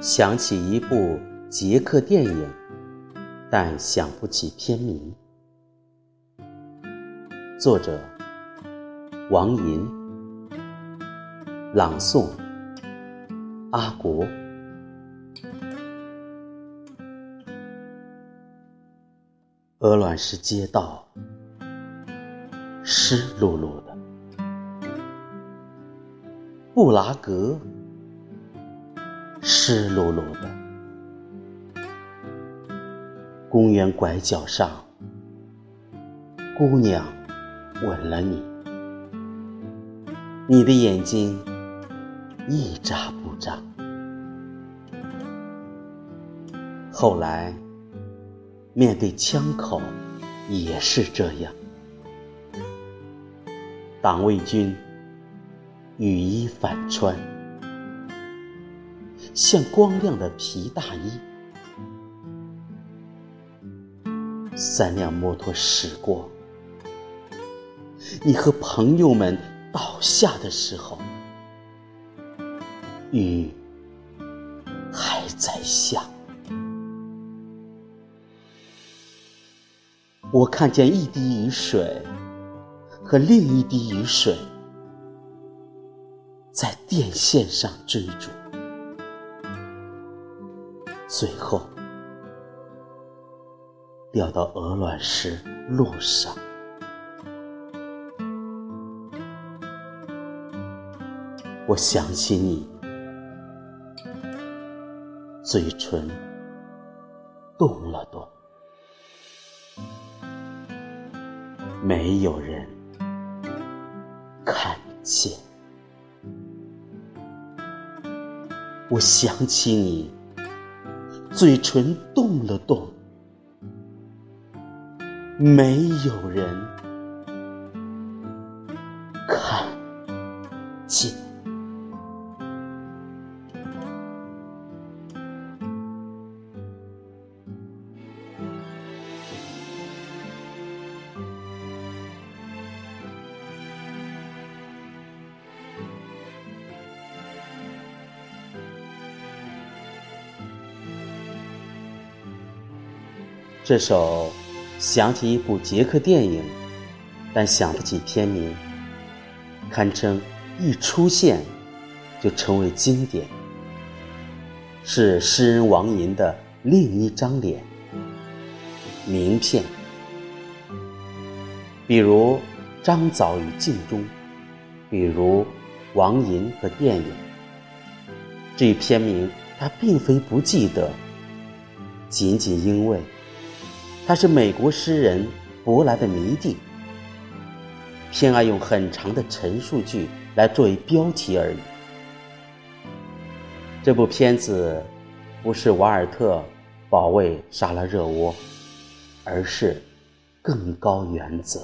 想起一部捷克电影，但想不起片名。作者：王寅，朗诵：阿国。鹅卵石街道，湿漉漉的；布拉格。湿漉漉的公园拐角上，姑娘吻了你，你的眼睛一眨不眨。后来面对枪口也是这样，党卫军雨衣反穿。像光亮的皮大衣，三辆摩托驶过，你和朋友们倒下的时候，雨还在下。我看见一滴雨水和另一滴雨水在电线上追逐。最后掉到鹅卵石路上，我想起你，嘴唇动了动，没有人看见。我想起你。嘴唇动了动，没有人看见。这首想起一部捷克电影，但想不起片名，堪称一出现就成为经典，是诗人王寅的另一张脸，名片。比如张枣与镜中，比如王寅和电影。至于片名，他并非不记得，仅仅因为。他是美国诗人伯莱的迷弟，偏爱用很长的陈述句来作为标题而已。这部片子不是瓦尔特保卫沙拉热窝，而是更高原则。